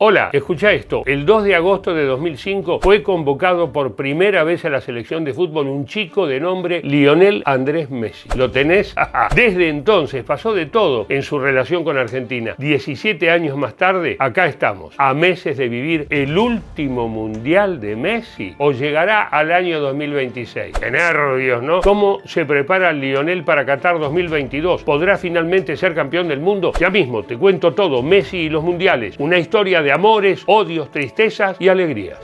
Hola, escucha esto. El 2 de agosto de 2005 fue convocado por primera vez a la selección de fútbol un chico de nombre Lionel Andrés Messi. ¿Lo tenés? Desde entonces pasó de todo en su relación con Argentina. 17 años más tarde, acá estamos, a meses de vivir el último mundial de Messi. ¿O llegará al año 2026? ¡Qué nervios, ¿no? ¿Cómo se prepara Lionel para Qatar 2022? ¿Podrá finalmente ser campeón del mundo? Ya mismo te cuento todo. Messi y los mundiales. Una historia de de amores, odios, tristezas y alegrías.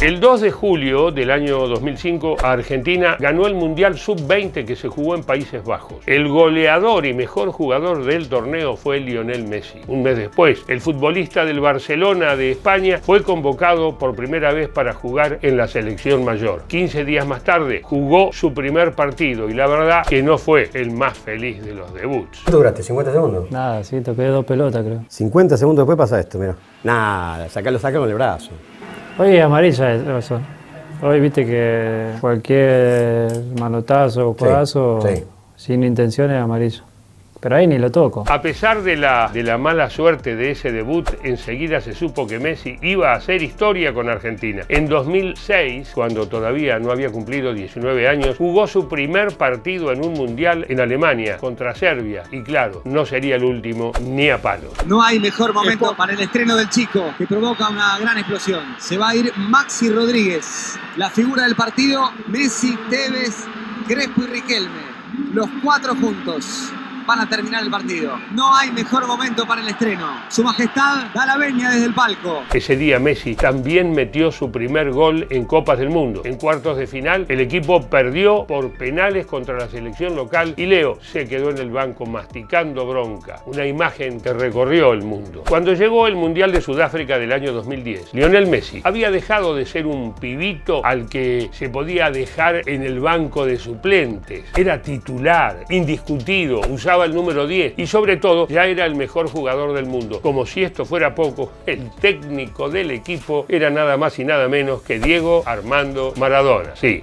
El 2 de julio del año 2005, Argentina ganó el Mundial Sub-20 que se jugó en Países Bajos. El goleador y mejor jugador del torneo fue Lionel Messi. Un mes después, el futbolista del Barcelona de España fue convocado por primera vez para jugar en la selección mayor. 15 días más tarde, jugó su primer partido y la verdad que no fue el más feliz de los debuts. ¿Cuánto duraste? ¿50 segundos? Nada, sí, toqué dos pelotas, creo. 50 segundos después pasa esto, mira. Nada, sacalo, saca con el brazo. Hoy es amarilla eso. Hoy viste que cualquier manotazo o codazo sí. sin intención es amarillo. Pero ahí ni lo toco. A pesar de la, de la mala suerte de ese debut, enseguida se supo que Messi iba a hacer historia con Argentina. En 2006, cuando todavía no había cumplido 19 años, jugó su primer partido en un mundial en Alemania contra Serbia. Y claro, no sería el último ni a palo. No hay mejor momento para el estreno del chico que provoca una gran explosión. Se va a ir Maxi Rodríguez, la figura del partido, Messi, Tevez, Crespo y Riquelme. Los cuatro juntos van a terminar el partido. No hay mejor momento para el estreno. Su Majestad da la desde el palco. Ese día Messi también metió su primer gol en Copas del Mundo. En cuartos de final, el equipo perdió por penales contra la selección local y Leo se quedó en el banco masticando bronca. Una imagen que recorrió el mundo. Cuando llegó el Mundial de Sudáfrica del año 2010, Lionel Messi había dejado de ser un pibito al que se podía dejar en el banco de suplentes. Era titular, indiscutido, usaba el número 10 y sobre todo ya era el mejor jugador del mundo. Como si esto fuera poco, el técnico del equipo era nada más y nada menos que Diego Armando Maradona. Sí.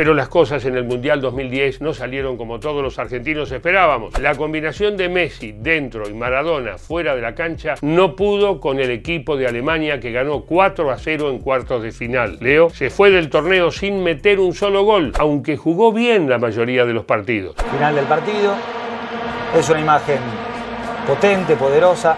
Pero las cosas en el Mundial 2010 no salieron como todos los argentinos esperábamos. La combinación de Messi dentro y Maradona fuera de la cancha no pudo con el equipo de Alemania que ganó 4 a 0 en cuartos de final. Leo se fue del torneo sin meter un solo gol, aunque jugó bien la mayoría de los partidos. Final del partido, es una imagen potente, poderosa,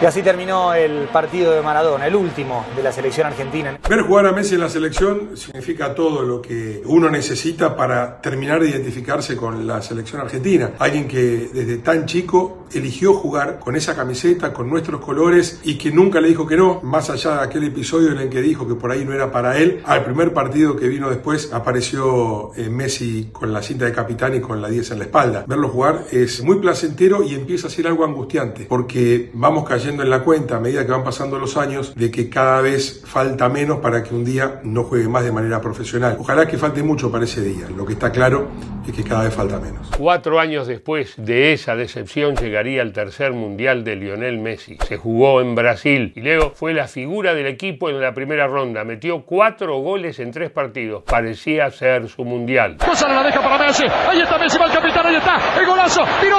y así terminó el partido de Maradona, el último de la selección argentina. Ver jugar a Messi en la selección significa todo lo que uno necesita para terminar de identificarse con la selección argentina. Alguien que desde tan chico eligió jugar con esa camiseta, con nuestros colores y que nunca le dijo que no, más allá de aquel episodio en el que dijo que por ahí no era para él. Al primer partido que vino después apareció eh, Messi con la cinta de capitán y con la 10 en la espalda. Verlo jugar es muy placentero y empieza a ser algo angustiante porque vamos cayendo en la cuenta a medida que van pasando los años de que cada vez falta menos para que un día no juegue más de manera profesional. Ojalá que falte mucho para ese día. Lo que está claro es que cada vez falta menos. Cuatro años después de esa decepción llegaría el tercer mundial de Lionel Messi. Se jugó en Brasil y Leo fue la figura del equipo en la primera ronda. Metió cuatro goles en tres partidos. Parecía ser su mundial. Cosa la deja para Messi. Ahí está Messi, va el capitán. Ahí está. El golazo. Tiró.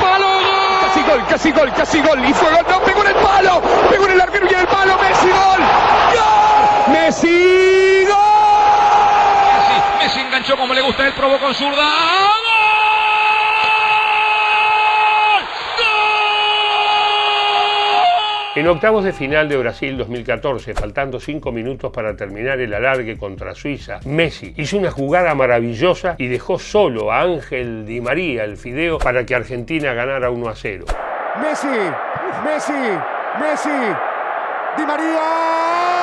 Palo. Casi gol, casi gol, casi gol. Y fue gol. No, pegó en el palo. Pegó en el arquero y en el palo. Messi, gol. ¡Gol! Messi, gol. Messi, Messi enganchó como le gusta. Él probó con zurda. En octavos de final de Brasil 2014, faltando cinco minutos para terminar el alargue contra Suiza, Messi hizo una jugada maravillosa y dejó solo a Ángel Di María, el fideo, para que Argentina ganara 1 a 0. Messi, Messi, Messi, Di María.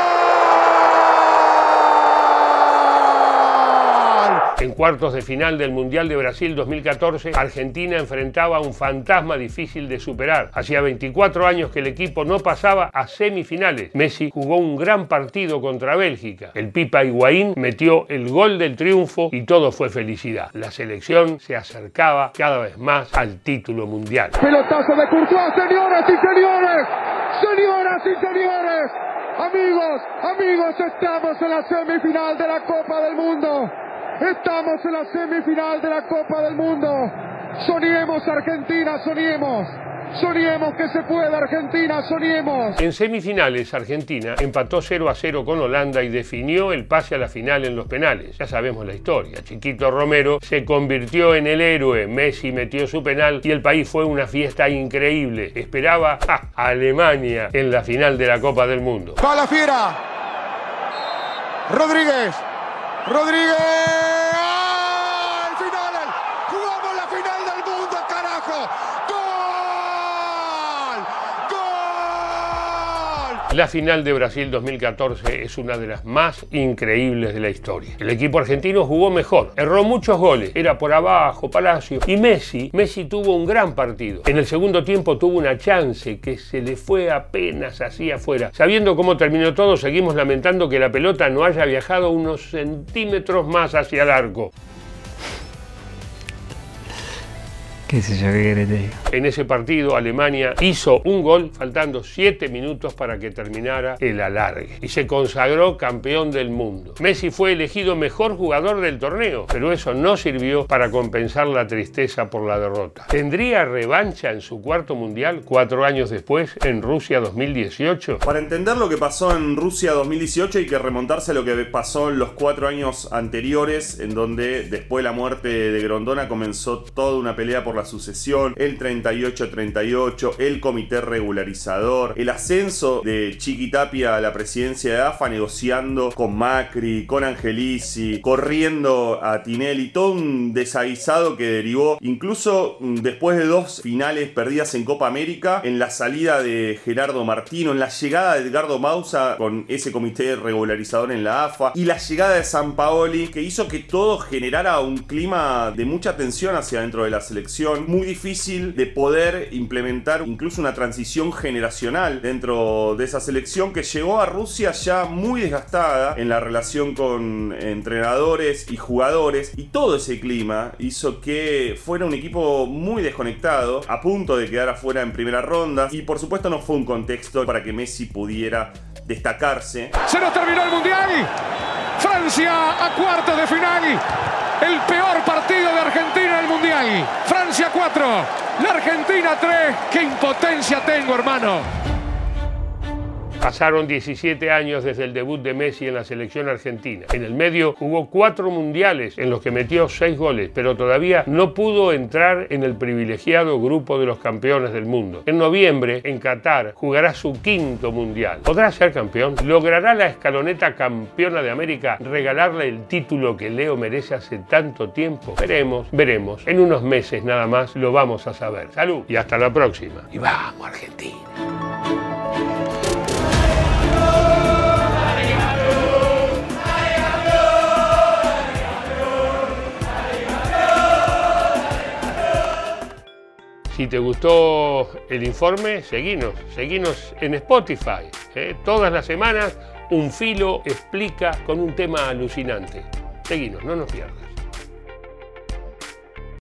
En cuartos de final del Mundial de Brasil 2014, Argentina enfrentaba a un fantasma difícil de superar. Hacía 24 años que el equipo no pasaba a semifinales. Messi jugó un gran partido contra Bélgica. El Pipa Higuaín metió el gol del triunfo y todo fue felicidad. La selección se acercaba cada vez más al título mundial. Pelotazo de Courtois, señoras y señores. Señoras y señores. Amigos, amigos, estamos en la semifinal de la Copa del Mundo. Estamos en la semifinal de la Copa del Mundo. Soñemos Argentina, soñemos. Soñemos que se puede, Argentina, soñemos. En semifinales, Argentina empató 0 a 0 con Holanda y definió el pase a la final en los penales. Ya sabemos la historia. Chiquito Romero se convirtió en el héroe. Messi metió su penal y el país fue una fiesta increíble. Esperaba a Alemania en la final de la Copa del Mundo. Va la fiera. Rodríguez. Rodríguez. ¡Ah! ¡El final! ¡Jugamos la final del mundo, carajo! ¡Gol! ¡Gol! La final de Brasil 2014 es una de las más increíbles de la historia. El equipo argentino jugó mejor, erró muchos goles, era por abajo, Palacio. Y Messi, Messi tuvo un gran partido. En el segundo tiempo tuvo una chance que se le fue apenas así afuera. Sabiendo cómo terminó todo, seguimos lamentando que la pelota no haya viajado unos centímetros más hacia el arco. ¿Qué sé yo qué te? En ese partido, Alemania hizo un gol faltando 7 minutos para que terminara el alargue y se consagró campeón del mundo. Messi fue elegido mejor jugador del torneo, pero eso no sirvió para compensar la tristeza por la derrota. ¿Tendría revancha en su cuarto mundial cuatro años después en Rusia 2018? Para entender lo que pasó en Rusia 2018 hay que remontarse a lo que pasó en los cuatro años anteriores, en donde después de la muerte de Grondona comenzó toda una pelea por la sucesión, el 38-38, el comité regularizador, el ascenso de Chiqui Tapia a la presidencia de AFA negociando con Macri, con Angelici, corriendo a Tinelli, todo un desaguisado que derivó incluso mm, después de dos finales perdidas en Copa América, en la salida de Gerardo Martino, en la llegada de Edgardo Mausa con ese comité regularizador en la AFA y la llegada de San Paoli que hizo que todo generara un clima de mucha tensión hacia dentro de la selección muy difícil de poder implementar incluso una transición generacional dentro de esa selección que llegó a Rusia ya muy desgastada en la relación con entrenadores y jugadores y todo ese clima hizo que fuera un equipo muy desconectado, a punto de quedar afuera en primera ronda y por supuesto no fue un contexto para que Messi pudiera destacarse. Se nos terminó el mundial. Francia a cuartos de final. El peor partido de Argentina en el mundial. Francia 4, la Argentina 3. ¡Qué impotencia tengo, hermano! Pasaron 17 años desde el debut de Messi en la selección argentina. En el medio jugó cuatro mundiales en los que metió seis goles, pero todavía no pudo entrar en el privilegiado grupo de los campeones del mundo. En noviembre, en Qatar, jugará su quinto mundial. ¿Podrá ser campeón? ¿Logrará la escaloneta campeona de América regalarle el título que Leo merece hace tanto tiempo? Veremos, veremos. En unos meses nada más lo vamos a saber. Salud y hasta la próxima. Y vamos, Argentina. Si te gustó el informe, seguinos, seguinos en Spotify. ¿eh? Todas las semanas un filo explica con un tema alucinante. Seguinos, no nos pierdas.